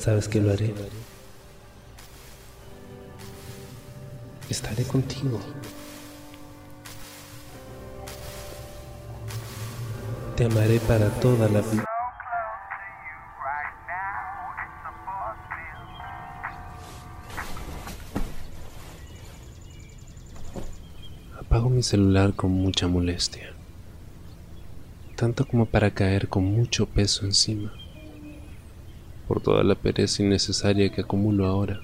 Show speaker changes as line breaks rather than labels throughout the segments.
sabes que lo haré. Estaré contigo. Te amaré para toda la vida. Apago mi celular con mucha molestia, tanto como para caer con mucho peso encima, por toda la pereza innecesaria que acumulo ahora.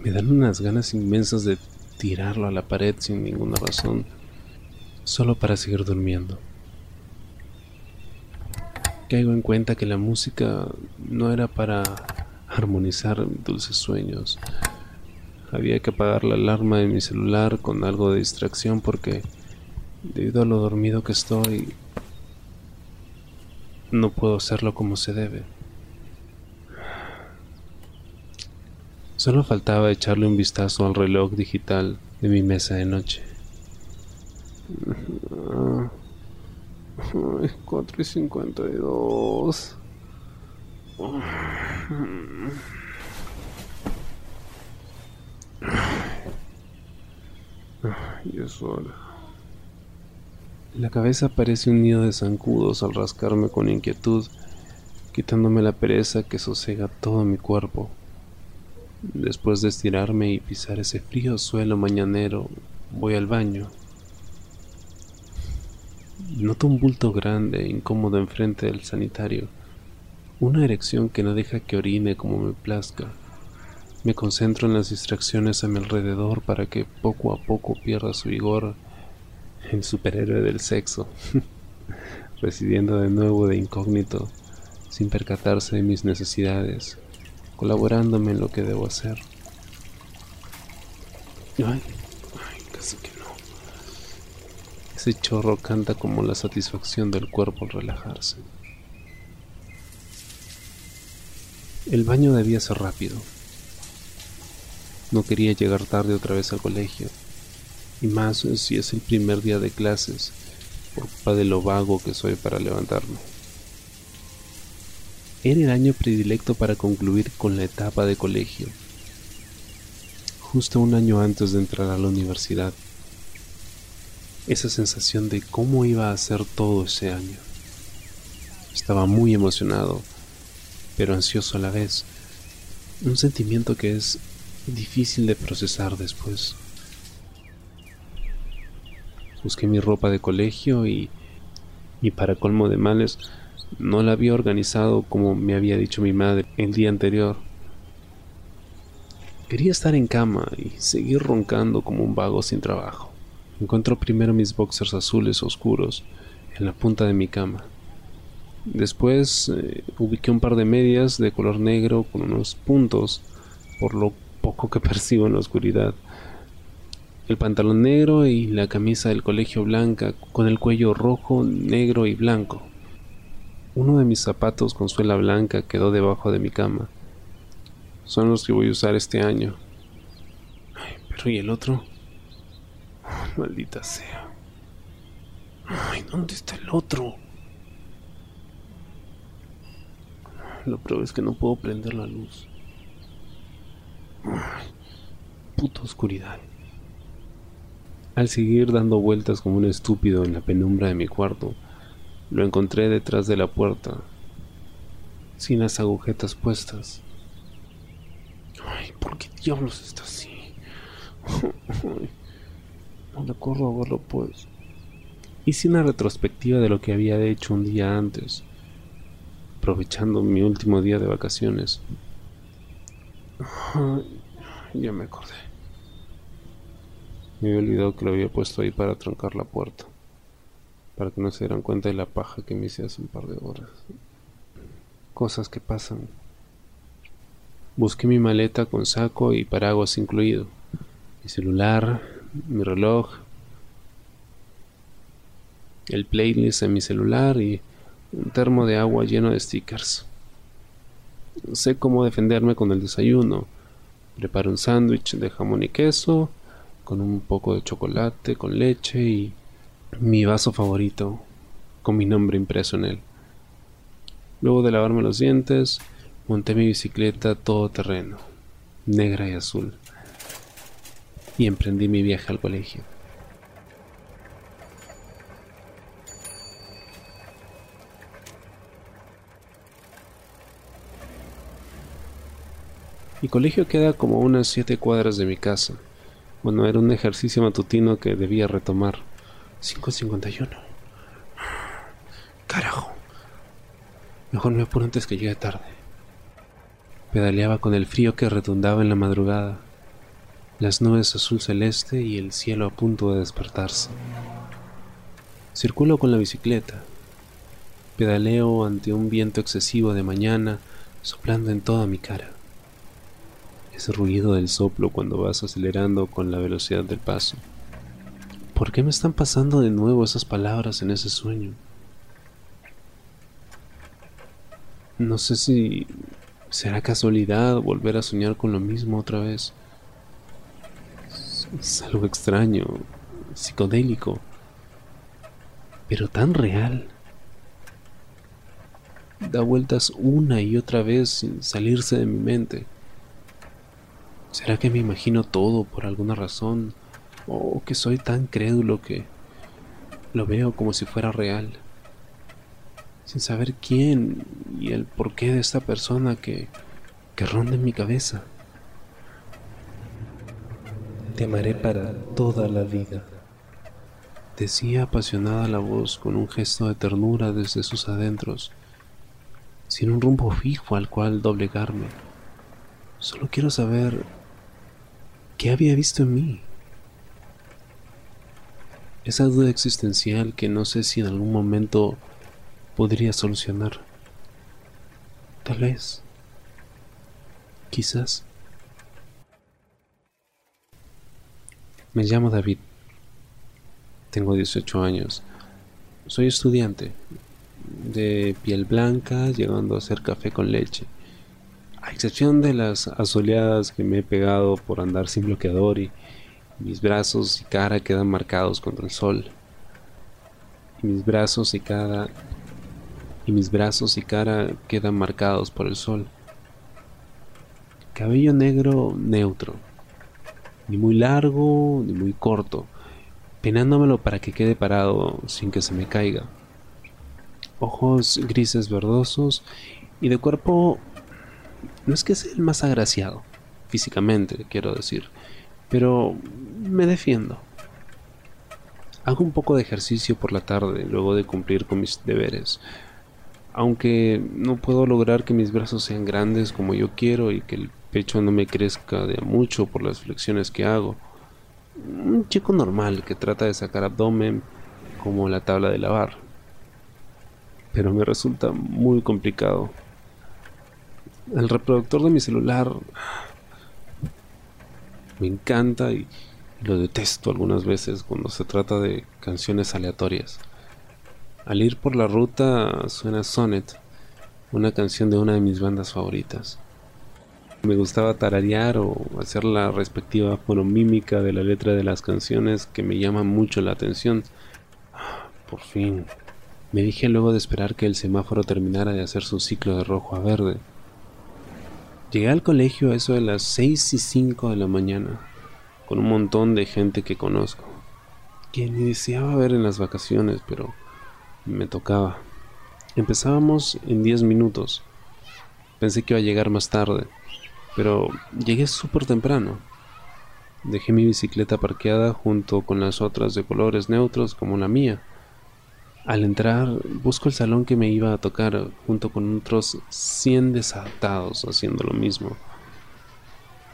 Me dan unas ganas inmensas de tirarlo a la pared sin ninguna razón, solo para seguir durmiendo. Caigo en cuenta que la música no era para armonizar dulces sueños, había que apagar la alarma de mi celular con algo de distracción porque debido a lo dormido que estoy no puedo hacerlo como se debe. Solo faltaba echarle un vistazo al reloj digital de mi mesa de noche. Ay, 4 y 52. Y es. La cabeza parece un nido de zancudos al rascarme con inquietud, quitándome la pereza que sosega todo mi cuerpo. Después de estirarme y pisar ese frío suelo mañanero, voy al baño. Noto un bulto grande e incómodo enfrente del sanitario, una erección que no deja que orine como me plazca. Me concentro en las distracciones a mi alrededor para que poco a poco pierda su vigor el superhéroe del sexo, residiendo de nuevo de incógnito, sin percatarse de mis necesidades, colaborándome en lo que debo hacer. Ay, ay, casi que no. Ese chorro canta como la satisfacción del cuerpo al relajarse. El baño debía ser rápido no quería llegar tarde otra vez al colegio, y más si es el primer día de clases, por culpa de lo vago que soy para levantarme. Era el año predilecto para concluir con la etapa de colegio, justo un año antes de entrar a la universidad. Esa sensación de cómo iba a ser todo ese año. Estaba muy emocionado, pero ansioso a la vez. Un sentimiento que es difícil de procesar después. Busqué mi ropa de colegio y, y para colmo de males, no la había organizado como me había dicho mi madre el día anterior. Quería estar en cama y seguir roncando como un vago sin trabajo. Encontró primero mis boxers azules oscuros en la punta de mi cama. Después eh, ubiqué un par de medias de color negro con unos puntos, por lo poco que percibo en la oscuridad. El pantalón negro y la camisa del colegio blanca con el cuello rojo, negro y blanco. Uno de mis zapatos con suela blanca quedó debajo de mi cama. Son los que voy a usar este año. Ay, pero ¿y el otro? maldita sea. Ay, ¿dónde está el otro? Lo peor es que no puedo prender la luz. Puta oscuridad. Al seguir dando vueltas como un estúpido en la penumbra de mi cuarto, lo encontré detrás de la puerta, sin las agujetas puestas. Ay, ¿por qué diablos está así? no le corro a verlo pues. Hice una retrospectiva de lo que había hecho un día antes, aprovechando mi último día de vacaciones ya me acordé. Me había olvidado que lo había puesto ahí para trancar la puerta. Para que no se dieran cuenta de la paja que me hice hace un par de horas. Cosas que pasan. Busqué mi maleta con saco y paraguas incluido. Mi celular, mi reloj, el playlist en mi celular y un termo de agua lleno de stickers. Sé cómo defenderme con el desayuno. Preparo un sándwich de jamón y queso, con un poco de chocolate, con leche y mi vaso favorito, con mi nombre impreso en él. Luego de lavarme los dientes, monté mi bicicleta todo terreno, negra y azul, y emprendí mi viaje al colegio. Mi colegio queda como unas siete cuadras de mi casa. Bueno, era un ejercicio matutino que debía retomar. 5.51. Carajo. Mejor me apuro antes que llegue tarde. Pedaleaba con el frío que redundaba en la madrugada, las nubes azul celeste y el cielo a punto de despertarse. Circulo con la bicicleta. Pedaleo ante un viento excesivo de mañana soplando en toda mi cara ese ruido del soplo cuando vas acelerando con la velocidad del paso. ¿Por qué me están pasando de nuevo esas palabras en ese sueño? No sé si será casualidad volver a soñar con lo mismo otra vez. Es algo extraño, psicodélico, pero tan real. Da vueltas una y otra vez sin salirse de mi mente. ¿Será que me imagino todo por alguna razón? ¿O que soy tan crédulo que lo veo como si fuera real? Sin saber quién y el porqué de esta persona que, que ronda en mi cabeza. Te amaré para toda la vida. Decía apasionada la voz con un gesto de ternura desde sus adentros, sin un rumbo fijo al cual doblegarme. Solo quiero saber ¿Qué había visto en mí? Esa duda existencial que no sé si en algún momento podría solucionar. Tal vez. Quizás. Me llamo David. Tengo 18 años. Soy estudiante. De piel blanca, llegando a hacer café con leche. A excepción de las asoleadas que me he pegado por andar sin bloqueador y mis brazos y cara quedan marcados contra el sol. Y mis brazos y cara y mis brazos y cara quedan marcados por el sol. Cabello negro neutro, ni muy largo ni muy corto, peinándomelo para que quede parado sin que se me caiga. Ojos grises verdosos y de cuerpo no es que sea el más agraciado, físicamente, quiero decir, pero me defiendo. Hago un poco de ejercicio por la tarde luego de cumplir con mis deberes. Aunque no puedo lograr que mis brazos sean grandes como yo quiero y que el pecho no me crezca de mucho por las flexiones que hago. Un chico normal que trata de sacar abdomen como la tabla de lavar. Pero me resulta muy complicado el reproductor de mi celular me encanta y, lo detesto algunas veces cuando se trata de canciones aleatorias. Al ir por la ruta suena Sonnet, una canción de una de mis bandas favoritas. Me gustaba tararear o hacer la respectiva fonomímica de la letra de las canciones que me llaman mucho la atención. Por fin. Me dije luego de esperar que el semáforo terminara de hacer su ciclo de rojo a verde. Llegué al colegio a eso de las 6 y 5 de la mañana, con un montón de gente que conozco, que ni deseaba ver en las vacaciones, pero me tocaba. Empezábamos en 10 minutos. Pensé que iba a llegar más tarde, pero llegué súper temprano. Dejé mi bicicleta parqueada junto con las otras de colores neutros como la mía al entrar, busco el salón que me iba a tocar junto con otros 100 desatados haciendo lo mismo.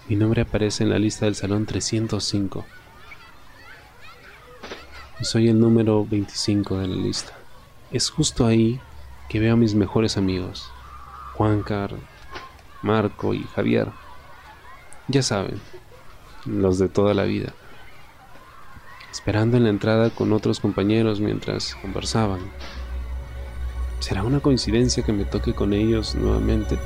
Mi nombre aparece en la lista del salón 305. Y soy el número 25 de la lista. Es justo ahí que veo a mis mejores amigos, Juancar, Marco y Javier. Ya saben, los de toda la vida esperando en la entrada con otros compañeros mientras conversaban. ¿Será una coincidencia que me toque con ellos nuevamente?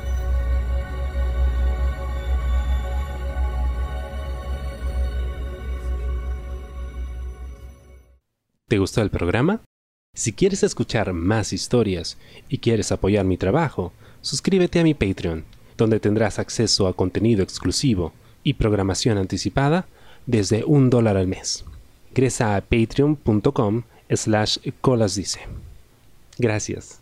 ¿Te gustó el programa? Si quieres escuchar más historias y quieres apoyar mi trabajo, suscríbete a mi Patreon donde tendrás acceso a contenido exclusivo y programación anticipada desde un dólar al mes. Ingresa a patreon.com slash colasdice. Gracias.